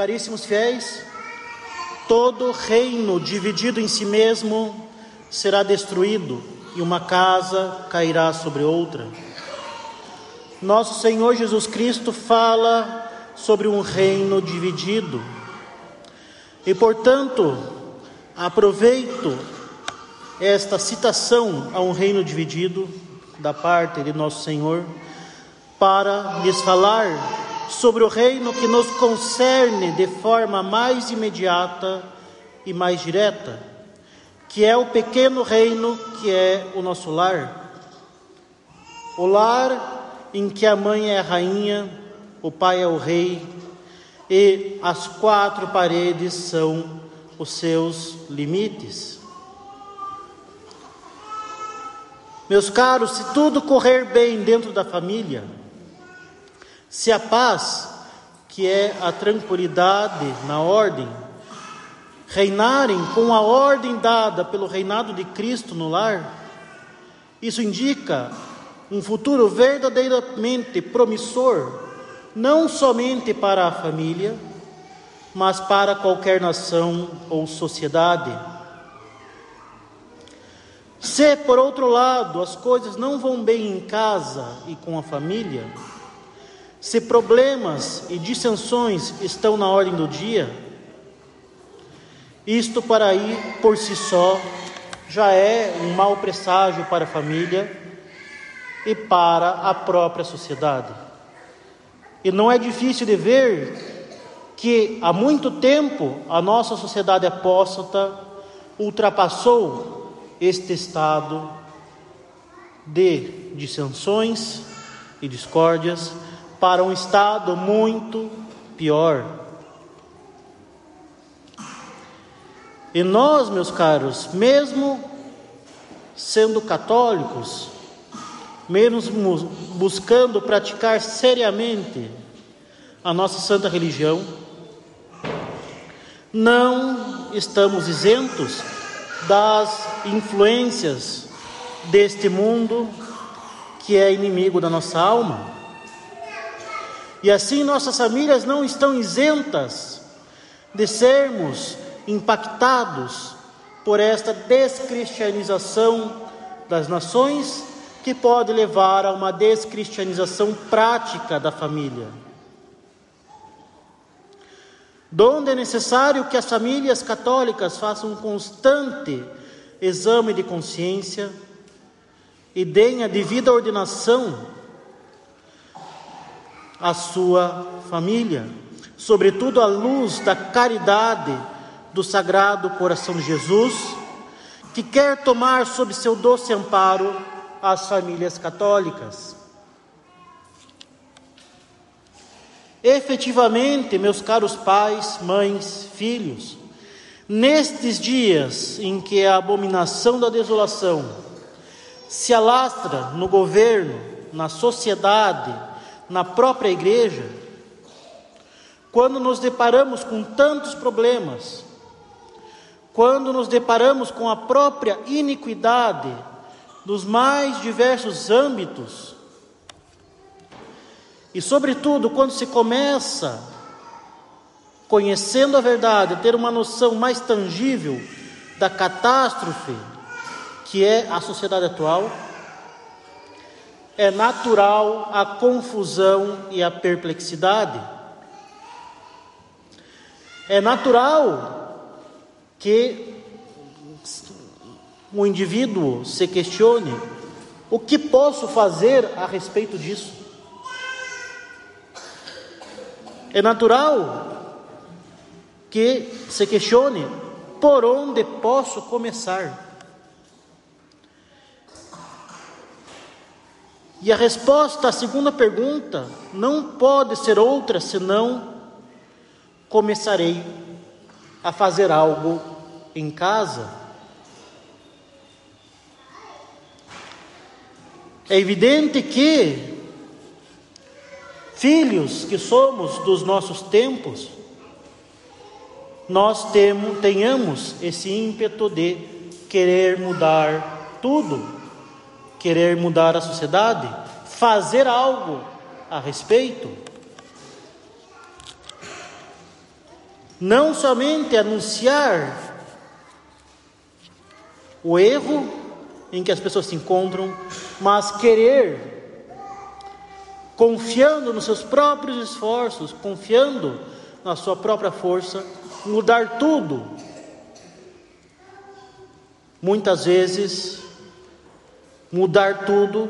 Caríssimos fiéis, todo reino dividido em si mesmo será destruído e uma casa cairá sobre outra. Nosso Senhor Jesus Cristo fala sobre um reino dividido. E, portanto, aproveito esta citação a um reino dividido da parte de nosso Senhor para lhes falar sobre o reino que nos concerne de forma mais imediata e mais direta, que é o pequeno reino que é o nosso lar. O lar em que a mãe é a rainha, o pai é o rei e as quatro paredes são os seus limites. Meus caros, se tudo correr bem dentro da família, se a paz, que é a tranquilidade na ordem, reinarem com a ordem dada pelo reinado de Cristo no lar, isso indica um futuro verdadeiramente promissor, não somente para a família, mas para qualquer nação ou sociedade. Se, por outro lado, as coisas não vão bem em casa e com a família, se problemas e dissensões estão na ordem do dia, isto para aí por si só já é um mau presságio para a família e para a própria sociedade. E não é difícil de ver que há muito tempo a nossa sociedade apóstata ultrapassou este estado de dissensões e discórdias para um estado muito pior. E nós, meus caros, mesmo sendo católicos, mesmo buscando praticar seriamente a nossa santa religião, não estamos isentos das influências deste mundo que é inimigo da nossa alma. E assim nossas famílias não estão isentas de sermos impactados por esta descristianização das nações, que pode levar a uma descristianização prática da família. Donde é necessário que as famílias católicas façam um constante exame de consciência e deem a devida ordenação a sua família, sobretudo à luz da caridade do Sagrado Coração de Jesus, que quer tomar sob seu doce amparo as famílias católicas. Efetivamente, meus caros pais, mães, filhos, nestes dias em que a abominação da desolação se alastra no governo, na sociedade, na própria igreja, quando nos deparamos com tantos problemas, quando nos deparamos com a própria iniquidade dos mais diversos âmbitos, e, sobretudo, quando se começa, conhecendo a verdade, ter uma noção mais tangível da catástrofe que é a sociedade atual, é natural a confusão e a perplexidade. É natural que o indivíduo se questione: o que posso fazer a respeito disso? É natural que se questione por onde posso começar. E a resposta à segunda pergunta não pode ser outra senão: começarei a fazer algo em casa. É evidente que, filhos que somos dos nossos tempos, nós temos, tenhamos esse ímpeto de querer mudar tudo querer mudar a sociedade, fazer algo a respeito. não somente anunciar o erro em que as pessoas se encontram, mas querer, confiando nos seus próprios esforços, confiando na sua própria força, mudar tudo. Muitas vezes, mudar tudo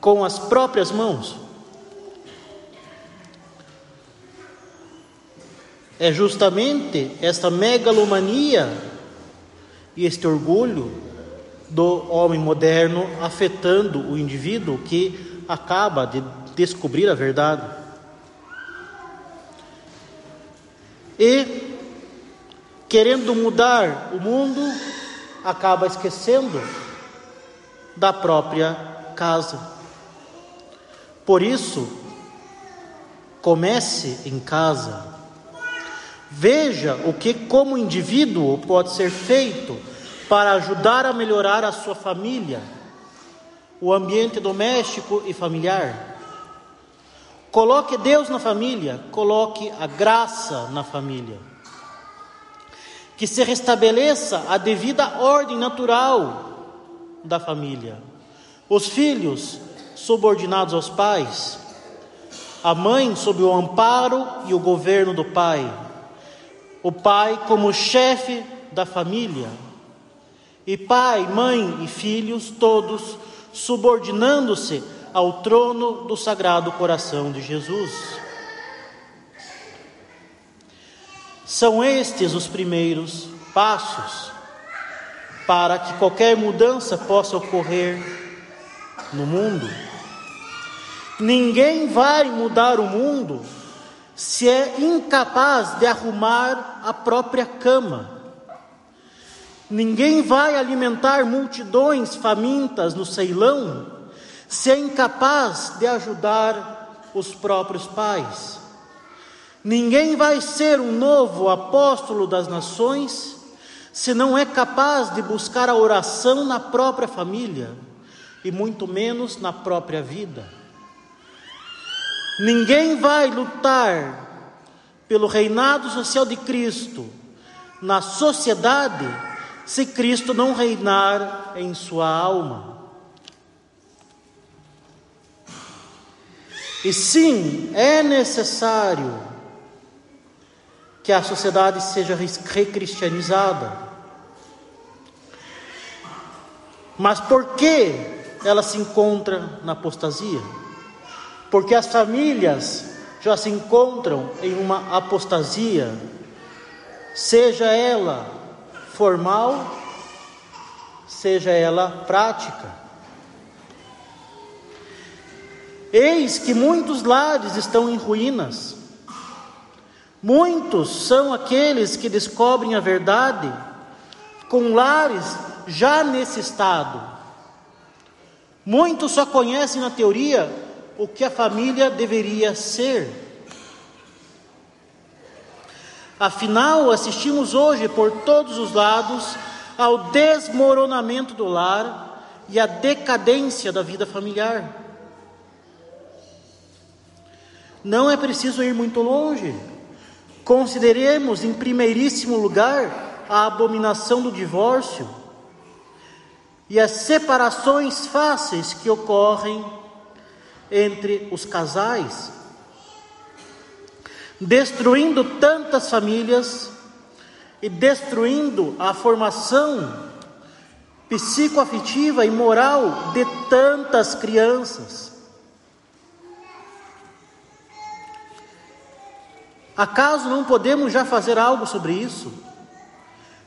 com as próprias mãos. É justamente esta megalomania e este orgulho do homem moderno afetando o indivíduo que acaba de descobrir a verdade. E, querendo mudar o mundo, acaba esquecendo da própria casa. Por isso, comece em casa. Veja o que, como indivíduo, pode ser feito para ajudar a melhorar a sua família, o ambiente doméstico e familiar. Coloque Deus na família, coloque a graça na família. Que se restabeleça a devida ordem natural da família. Os filhos subordinados aos pais, a mãe sob o amparo e o governo do pai o pai como chefe da família, e pai, mãe e filhos, todos subordinando-se ao trono do Sagrado Coração de Jesus. São estes os primeiros passos para que qualquer mudança possa ocorrer no mundo. Ninguém vai mudar o mundo se é incapaz de arrumar a própria cama. Ninguém vai alimentar multidões famintas no Ceilão se é incapaz de ajudar os próprios pais. Ninguém vai ser um novo apóstolo das nações se não é capaz de buscar a oração na própria família e muito menos na própria vida. Ninguém vai lutar pelo reinado social de Cristo na sociedade se Cristo não reinar em sua alma. E sim, é necessário que a sociedade seja recristianizada. Mas por que ela se encontra na apostasia? porque as famílias já se encontram em uma apostasia, seja ela formal, seja ela prática. Eis que muitos lares estão em ruínas. Muitos são aqueles que descobrem a verdade com lares já nesse estado. Muitos só conhecem na teoria o que a família deveria ser. Afinal, assistimos hoje por todos os lados ao desmoronamento do lar e à decadência da vida familiar. Não é preciso ir muito longe. Consideremos em primeiríssimo lugar a abominação do divórcio e as separações fáceis que ocorrem entre os casais, destruindo tantas famílias e destruindo a formação psicoafetiva e moral de tantas crianças. Acaso não podemos já fazer algo sobre isso?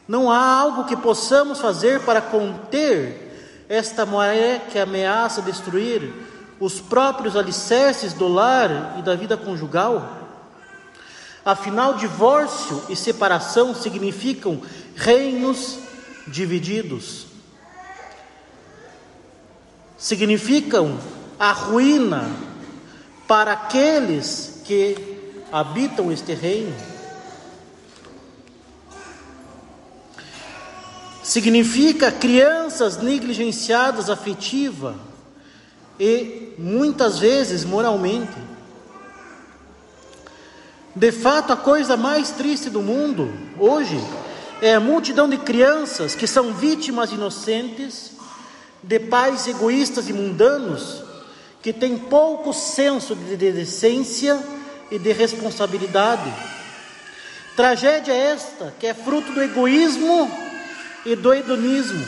Não há algo que possamos fazer para conter esta maré que ameaça destruir os próprios alicerces do lar e da vida conjugal? Afinal, divórcio e separação significam reinos divididos, significam a ruína para aqueles que habitam este reino. Significa crianças negligenciadas afetiva, e muitas vezes moralmente. De fato, a coisa mais triste do mundo hoje é a multidão de crianças que são vítimas inocentes de pais egoístas e mundanos que têm pouco senso de decência e de responsabilidade. Tragédia esta que é fruto do egoísmo e do hedonismo.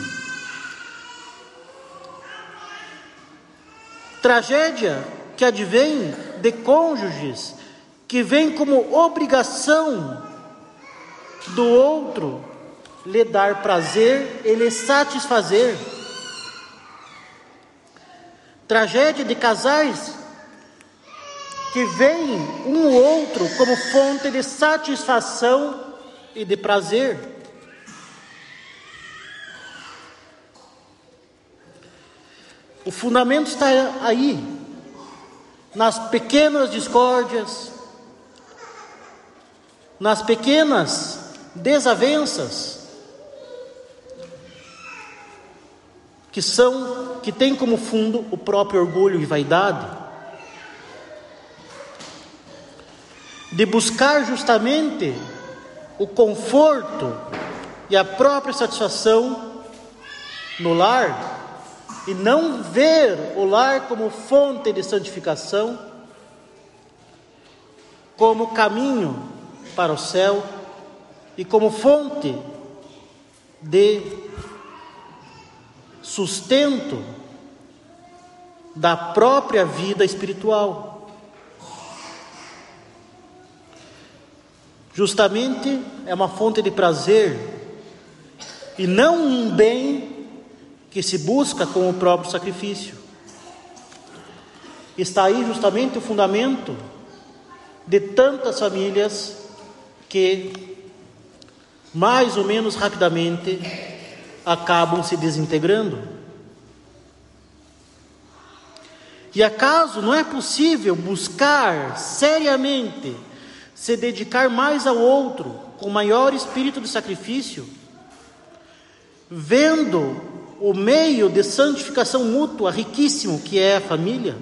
Tragédia que advém de cônjuges que vem como obrigação do outro lhe dar prazer e lhe satisfazer. Tragédia de casais que veem um outro como fonte de satisfação e de prazer. O fundamento está aí, nas pequenas discórdias, nas pequenas desavenças, que são que tem como fundo o próprio orgulho e vaidade, de buscar justamente o conforto e a própria satisfação no lar e não ver o lar como fonte de santificação, como caminho para o céu e como fonte de sustento da própria vida espiritual. Justamente é uma fonte de prazer e não um bem que se busca com o próprio sacrifício. Está aí justamente o fundamento de tantas famílias que mais ou menos rapidamente acabam se desintegrando. E acaso não é possível buscar seriamente se dedicar mais ao outro com maior espírito de sacrifício, vendo o meio de santificação mútua riquíssimo que é a família,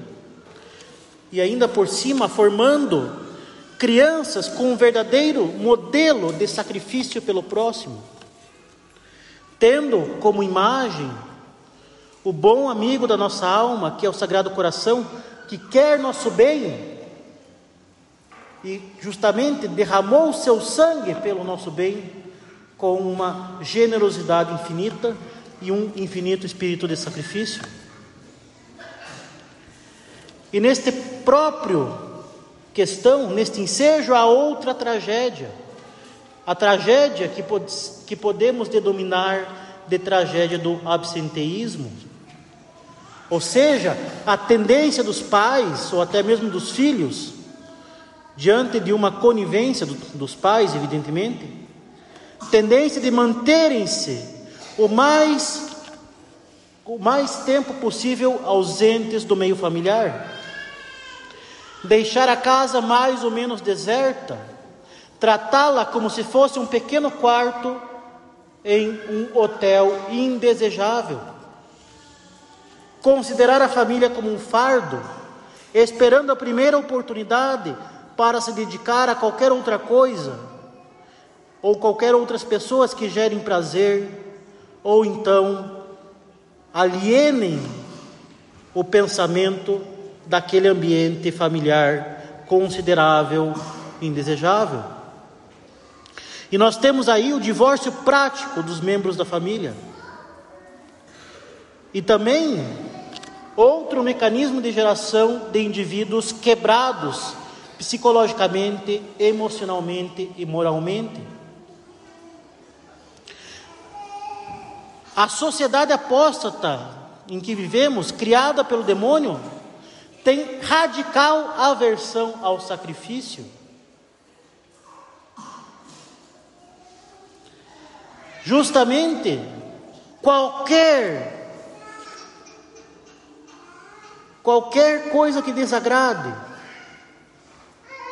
e ainda por cima formando crianças com um verdadeiro modelo de sacrifício pelo próximo, tendo como imagem o bom amigo da nossa alma, que é o Sagrado Coração, que quer nosso bem e justamente derramou o seu sangue pelo nosso bem com uma generosidade infinita e um infinito espírito de sacrifício. E neste próprio questão, neste ensejo, há outra tragédia. A tragédia que, pod que podemos denominar de tragédia do absenteísmo. Ou seja, a tendência dos pais, ou até mesmo dos filhos, diante de uma conivência do, dos pais, evidentemente, tendência de manterem-se o mais, o mais tempo possível ausentes do meio familiar. Deixar a casa mais ou menos deserta, tratá-la como se fosse um pequeno quarto em um hotel indesejável, considerar a família como um fardo, esperando a primeira oportunidade para se dedicar a qualquer outra coisa, ou qualquer outras pessoas que gerem prazer, ou então alienem o pensamento daquele ambiente familiar considerável, indesejável. E nós temos aí o divórcio prático dos membros da família. E também outro mecanismo de geração de indivíduos quebrados psicologicamente, emocionalmente e moralmente. A sociedade apóstata em que vivemos, criada pelo demônio, tem radical aversão ao sacrifício. Justamente qualquer qualquer coisa que desagrade,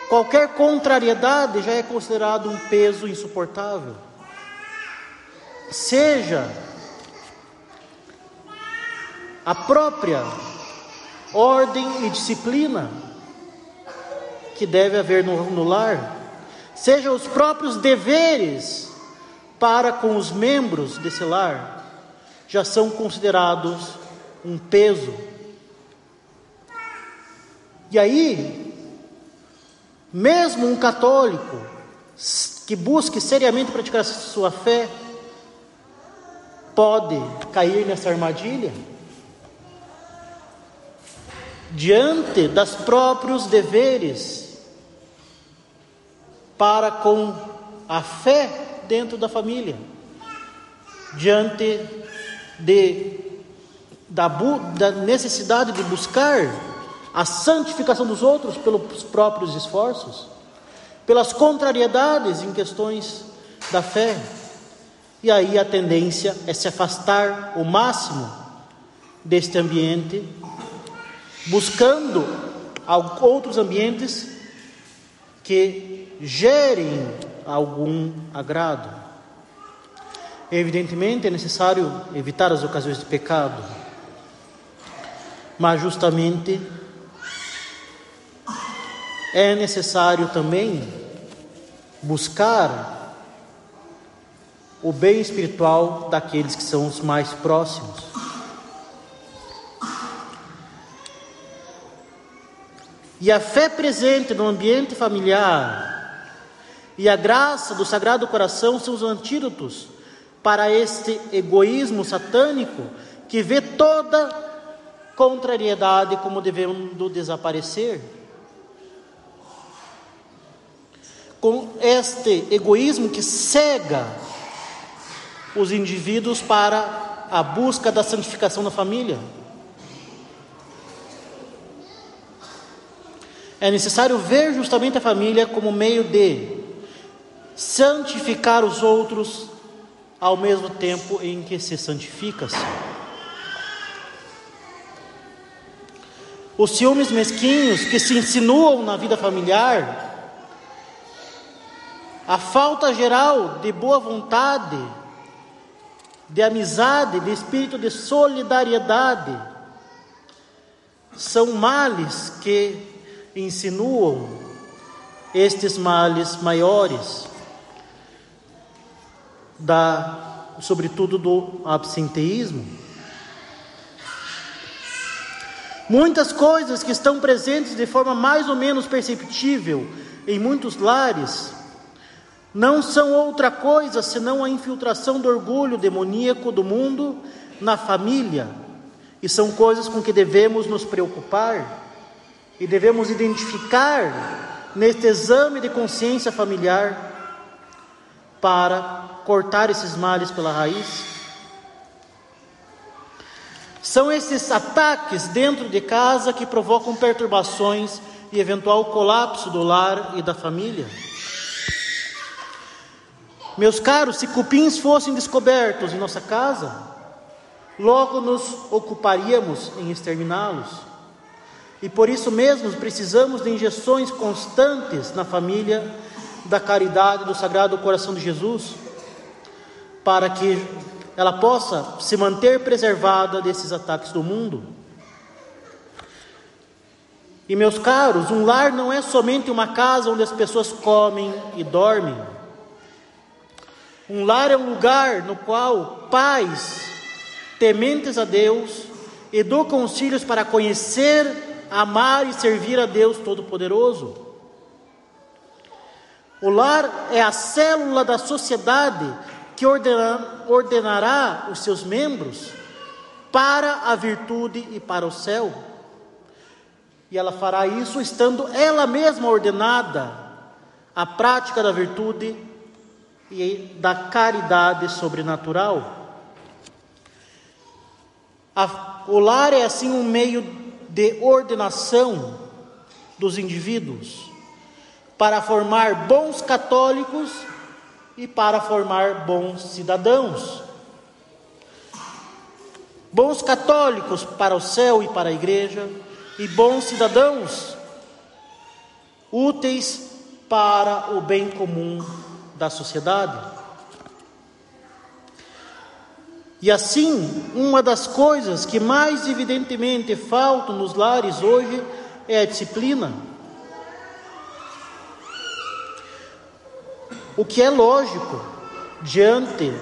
qualquer contrariedade já é considerado um peso insuportável. Seja a própria ordem e disciplina que deve haver no, no lar. seja os próprios deveres para com os membros desse lar, já são considerados um peso. E aí, mesmo um católico que busque seriamente praticar sua fé, pode cair nessa armadilha? Diante dos próprios deveres para com a fé dentro da família, diante de, da, da necessidade de buscar a santificação dos outros pelos próprios esforços, pelas contrariedades em questões da fé. E aí a tendência é se afastar o máximo deste ambiente, buscando outros ambientes que gerem algum agrado. Evidentemente é necessário evitar as ocasiões de pecado, mas justamente é necessário também buscar o bem espiritual daqueles que são os mais próximos. E a fé presente no ambiente familiar e a graça do Sagrado Coração são os antídotos para este egoísmo satânico que vê toda contrariedade como devendo desaparecer. Com este egoísmo que cega os indivíduos para a busca da santificação da família. É necessário ver justamente a família como meio de santificar os outros ao mesmo tempo em que se santifica-se. Os ciúmes mesquinhos que se insinuam na vida familiar, a falta geral de boa vontade, de amizade, de espírito de solidariedade, são males que insinuam estes males maiores da, sobretudo do absenteísmo. Muitas coisas que estão presentes de forma mais ou menos perceptível em muitos lares não são outra coisa senão a infiltração do orgulho demoníaco do mundo na família, e são coisas com que devemos nos preocupar e devemos identificar neste exame de consciência familiar para cortar esses males pela raiz? São esses ataques dentro de casa que provocam perturbações e eventual colapso do lar e da família. Meus caros, se cupins fossem descobertos em nossa casa, logo nos ocuparíamos em exterminá-los. E por isso mesmo precisamos de injeções constantes na família da caridade do Sagrado Coração de Jesus, para que ela possa se manter preservada desses ataques do mundo. E meus caros, um lar não é somente uma casa onde as pessoas comem e dormem. Um lar é um lugar no qual pais, tementes a Deus, educam os filhos para conhecer, amar e servir a Deus Todo-Poderoso. O lar é a célula da sociedade que ordenará os seus membros para a virtude e para o céu. E ela fará isso estando ela mesma ordenada à prática da virtude e da caridade sobrenatural. A, o lar é assim um meio de ordenação dos indivíduos para formar bons católicos e para formar bons cidadãos. Bons católicos para o céu e para a igreja, e bons cidadãos, úteis para o bem comum da sociedade. E assim, uma das coisas que mais evidentemente faltam nos lares hoje é a disciplina. o que é lógico diante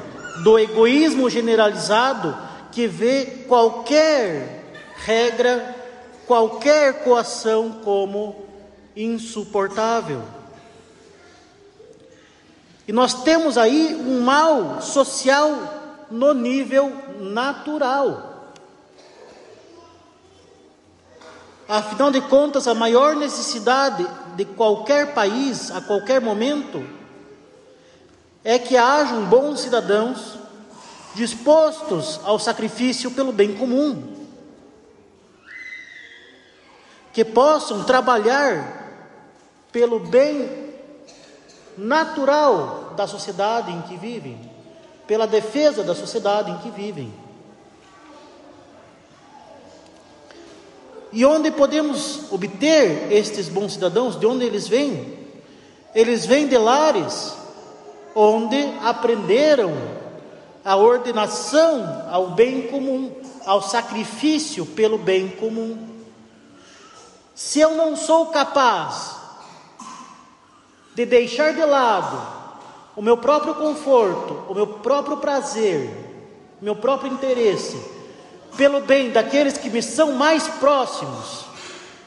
do egoísmo generalizado que vê qualquer regra, qualquer coação como insuportável. E nós temos aí um mal social no nível natural. Afinal de contas, a maior necessidade de qualquer país, a qualquer momento, é que hajam bons cidadãos dispostos ao sacrifício pelo bem comum, que possam trabalhar pelo bem natural da sociedade em que vivem, pela defesa da sociedade em que vivem. E onde podemos obter estes bons cidadãos? De onde eles vêm? Eles vêm de lares onde aprenderam a ordenação ao bem comum, ao sacrifício pelo bem comum. Se eu não sou capaz de deixar de lado o meu próprio conforto, o meu próprio prazer, meu próprio interesse, pelo bem daqueles que me são mais próximos,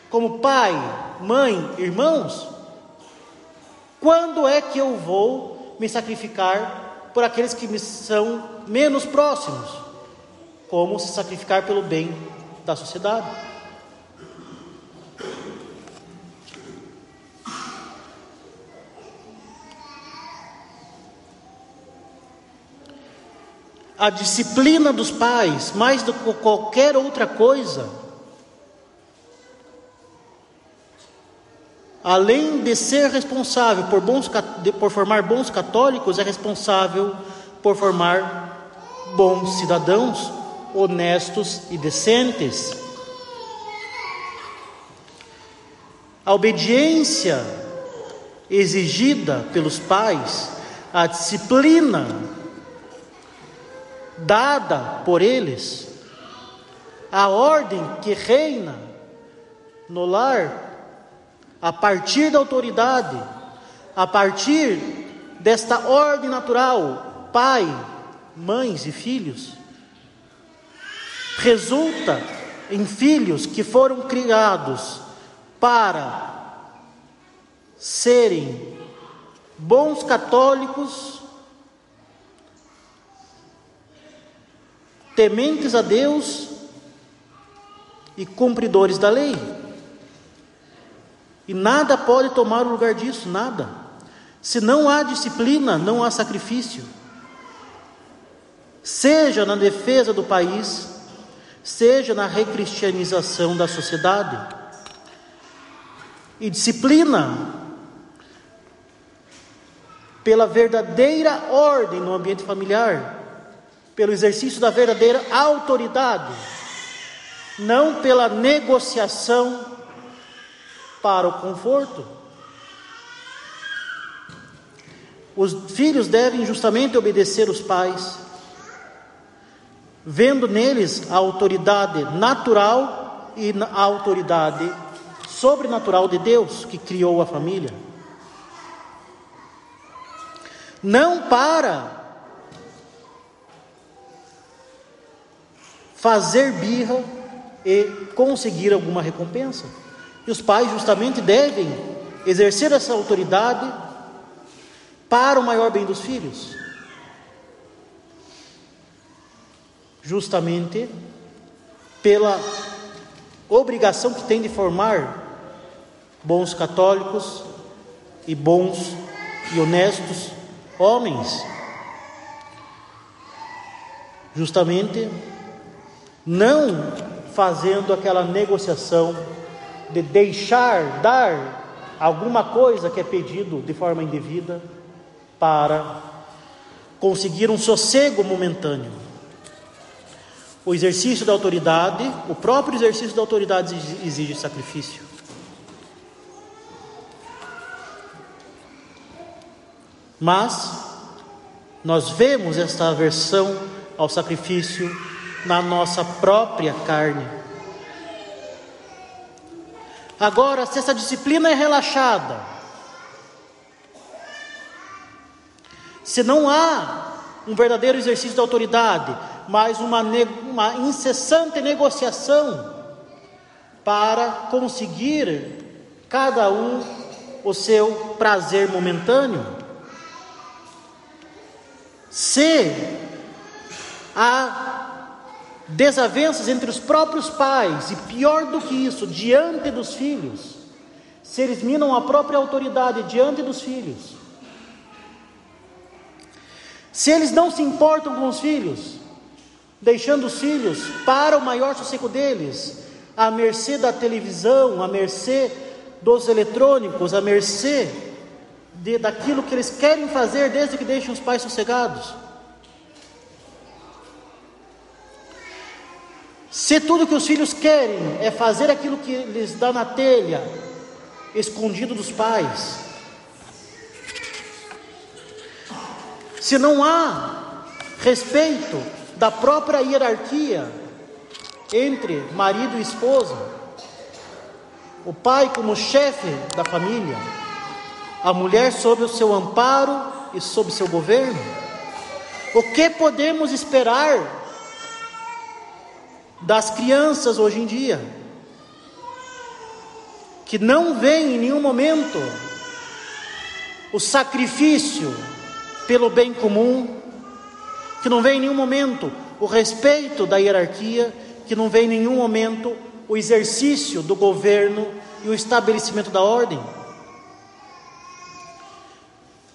como pai, mãe, irmãos, quando é que eu vou me sacrificar por aqueles que me são menos próximos? Como se sacrificar pelo bem da sociedade? A disciplina dos pais, mais do que qualquer outra coisa, além de ser responsável por, bons, por formar bons católicos, é responsável por formar bons cidadãos, honestos e decentes. A obediência exigida pelos pais, a disciplina dada por eles, a ordem que reina no lar, a partir da autoridade, a partir desta ordem natural, pai, mães e filhos, resulta em filhos que foram criados para serem bons católicos tementes a Deus e cumpridores da lei. E nada pode tomar o lugar disso, nada. Se não há disciplina, não há sacrifício. Seja na defesa do país, seja na recristianização da sociedade. E disciplina pela verdadeira ordem no ambiente familiar, pelo exercício da verdadeira autoridade, não pela negociação para o conforto. Os filhos devem justamente obedecer os pais, vendo neles a autoridade natural e a autoridade sobrenatural de Deus que criou a família. Não para fazer birra e conseguir alguma recompensa. E os pais justamente devem exercer essa autoridade para o maior bem dos filhos. Justamente pela obrigação que tem de formar bons católicos e bons e honestos homens. Justamente não fazendo aquela negociação de deixar, dar alguma coisa que é pedido de forma indevida para conseguir um sossego momentâneo. O exercício da autoridade, o próprio exercício da autoridade exige sacrifício. Mas nós vemos esta aversão ao sacrifício na nossa própria carne. Agora, se essa disciplina é relaxada, se não há um verdadeiro exercício de autoridade, mas uma, uma incessante negociação para conseguir cada um o seu prazer momentâneo, se há desavenças entre os próprios pais, e pior do que isso, diante dos filhos, se eles minam a própria autoridade diante dos filhos, se eles não se importam com os filhos, deixando os filhos para o maior sossego deles, à mercê da televisão, à mercê dos eletrônicos, à mercê de, daquilo que eles querem fazer desde que deixem os pais sossegados. Se tudo que os filhos querem é fazer aquilo que lhes dá na telha, escondido dos pais, se não há respeito da própria hierarquia entre marido e esposa, o pai como chefe da família, a mulher sob o seu amparo e sob seu governo, o que podemos esperar das crianças hoje em dia? Que não vem em nenhum momento o sacrifício pelo bem comum, que não vem em nenhum momento o respeito da hierarquia, que não vem em nenhum momento o exercício do governo e o estabelecimento da ordem.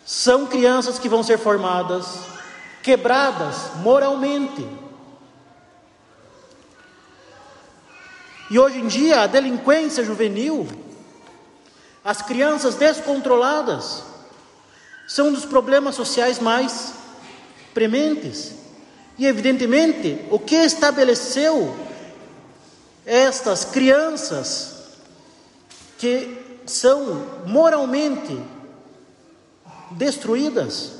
São crianças que vão ser formadas quebradas moralmente. E hoje em dia, a delinquência juvenil, as crianças descontroladas, são um dos problemas sociais mais prementes. E evidentemente, o que estabeleceu estas crianças que são moralmente destruídas.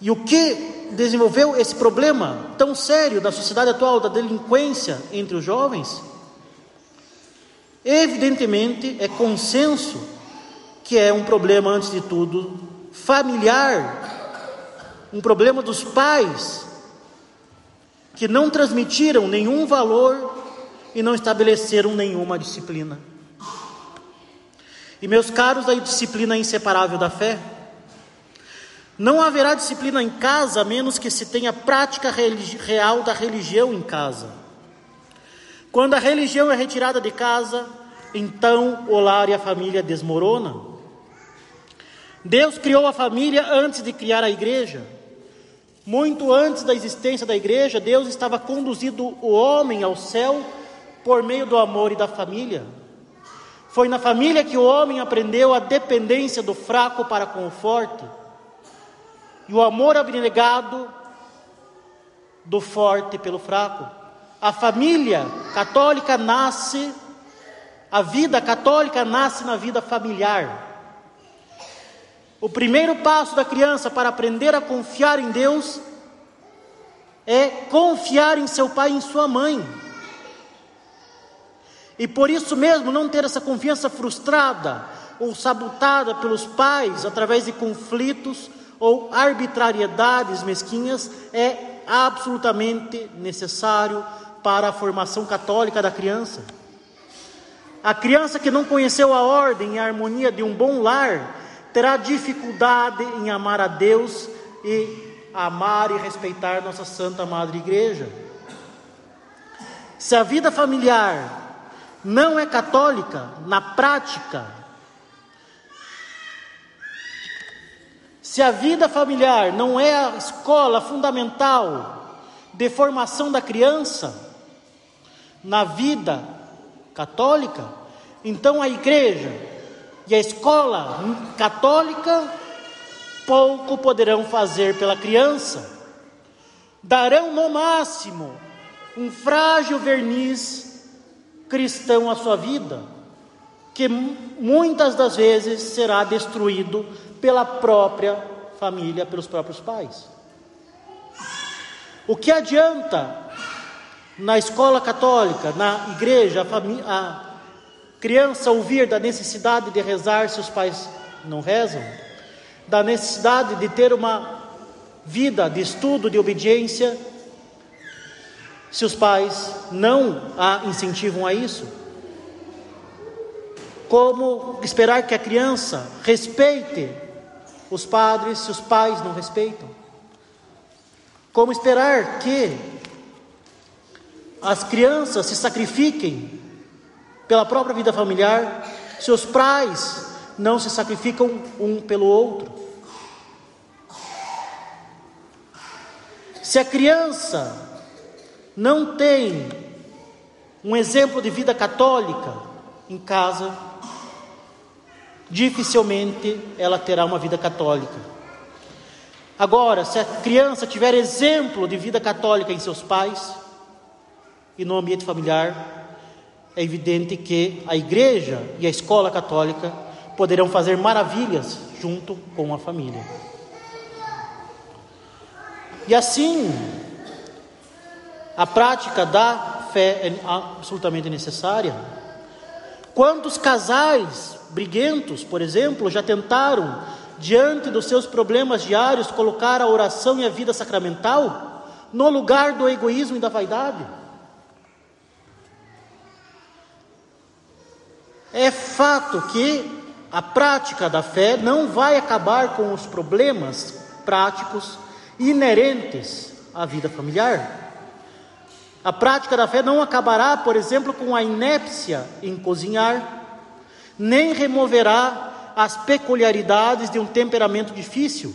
E o que desenvolveu esse problema tão sério da sociedade atual, da delinquência entre os jovens? Evidentemente é consenso que é um problema, antes de tudo, familiar, um problema dos pais que não transmitiram nenhum valor e não estabeleceram nenhuma disciplina. E meus caros, a disciplina é inseparável da fé. Não haverá disciplina em casa a menos que se tenha prática real da religião em casa. Quando a religião é retirada de casa, então o lar e a família desmoronam. Deus criou a família antes de criar a igreja. Muito antes da existência da igreja, Deus estava conduzindo o homem ao céu por meio do amor e da família. Foi na família que o homem aprendeu a dependência do fraco para com o forte e o amor abnegado do forte pelo fraco. A família católica nasce, a vida católica nasce na vida familiar. O primeiro passo da criança para aprender a confiar em Deus é confiar em seu pai e em sua mãe. E por isso mesmo não ter essa confiança frustrada ou sabotada pelos pais através de conflitos ou arbitrariedades mesquinhas é absolutamente necessário para a formação católica da criança. A criança que não conheceu a ordem e a harmonia de um bom lar terá dificuldade em amar a Deus e amar e respeitar nossa Santa Madre Igreja. Se a vida familiar não é católica, na prática, se a vida familiar não é a escola fundamental de formação da criança, na vida católica, então a igreja e a escola católica pouco poderão fazer pela criança. Darão no máximo um frágil verniz cristão à sua vida, que muitas das vezes será destruído pela própria família, pelos próprios pais. O que adianta na escola católica, na igreja, a, família, a criança ouvir da necessidade de rezar se os pais não rezam? da necessidade de ter uma vida de estudo, de obediência, se os pais não a incentivam a isso? Como esperar que a criança respeite os padres se os pais não respeitam? Como esperar que as crianças se sacrifiquem pela própria vida familiar se os pais não se sacrificam um pelo outro? Se a criança não tem um exemplo de vida católica em casa, dificilmente ela terá uma vida católica. Agora, se a criança tiver exemplo de vida católica em seus pais e no ambiente familiar, é evidente que a igreja e a escola católica poderão fazer maravilhas junto com a família. E assim, a prática da fé é absolutamente necessária. Quantos casais briguentos, por exemplo, já tentaram, diante dos seus problemas diários, colocar a oração e a vida sacramental no lugar do egoísmo e da vaidade? É fato que a prática da fé não vai acabar com os problemas práticos inerentes à vida familiar. A prática da fé não acabará, por exemplo, com a inépcia em cozinhar, nem removerá as peculiaridades de um temperamento difícil,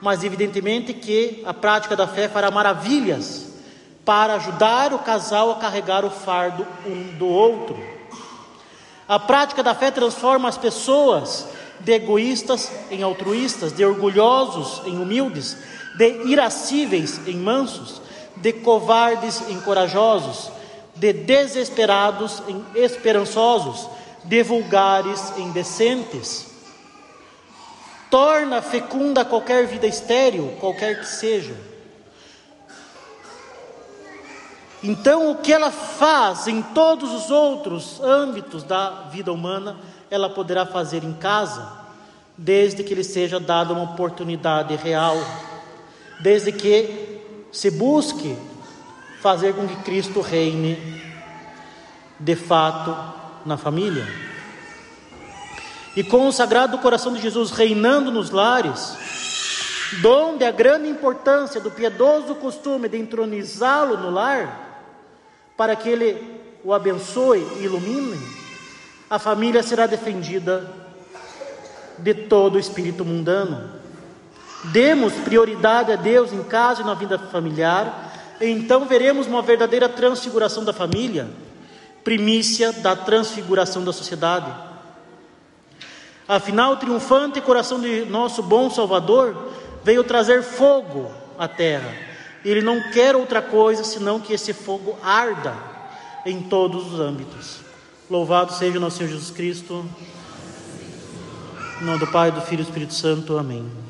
mas evidentemente que a prática da fé fará maravilhas para ajudar o casal a carregar o fardo um do outro. A prática da fé transforma as pessoas de egoístas em altruístas, de orgulhosos em humildes, de irascíveis em mansos, de covardes em corajosos, de desesperados em esperançosos, de vulgares em decentes. Torna fecunda qualquer vida estéril, qualquer que seja. Então, o que ela faz em todos os outros âmbitos da vida humana, ela poderá fazer em casa, desde que lhe seja dada uma oportunidade real, desde que se busque fazer com que Cristo reine de fato na família. E com o Sagrado Coração de Jesus reinando nos lares, donde a grande importância do piedoso costume de entronizá-lo no lar, para que ele o abençoe e ilumine, a família será defendida de todo o espírito mundano. Demos prioridade a Deus em casa e na vida familiar, então veremos uma verdadeira transfiguração da família, primícia da transfiguração da sociedade. Afinal, o triunfante coração de nosso bom Salvador veio trazer fogo à terra. Ele não quer outra coisa senão que esse fogo arda em todos os âmbitos. Louvado seja o nosso Senhor Jesus Cristo. Em nome do Pai, do Filho e do Espírito Santo. Amém.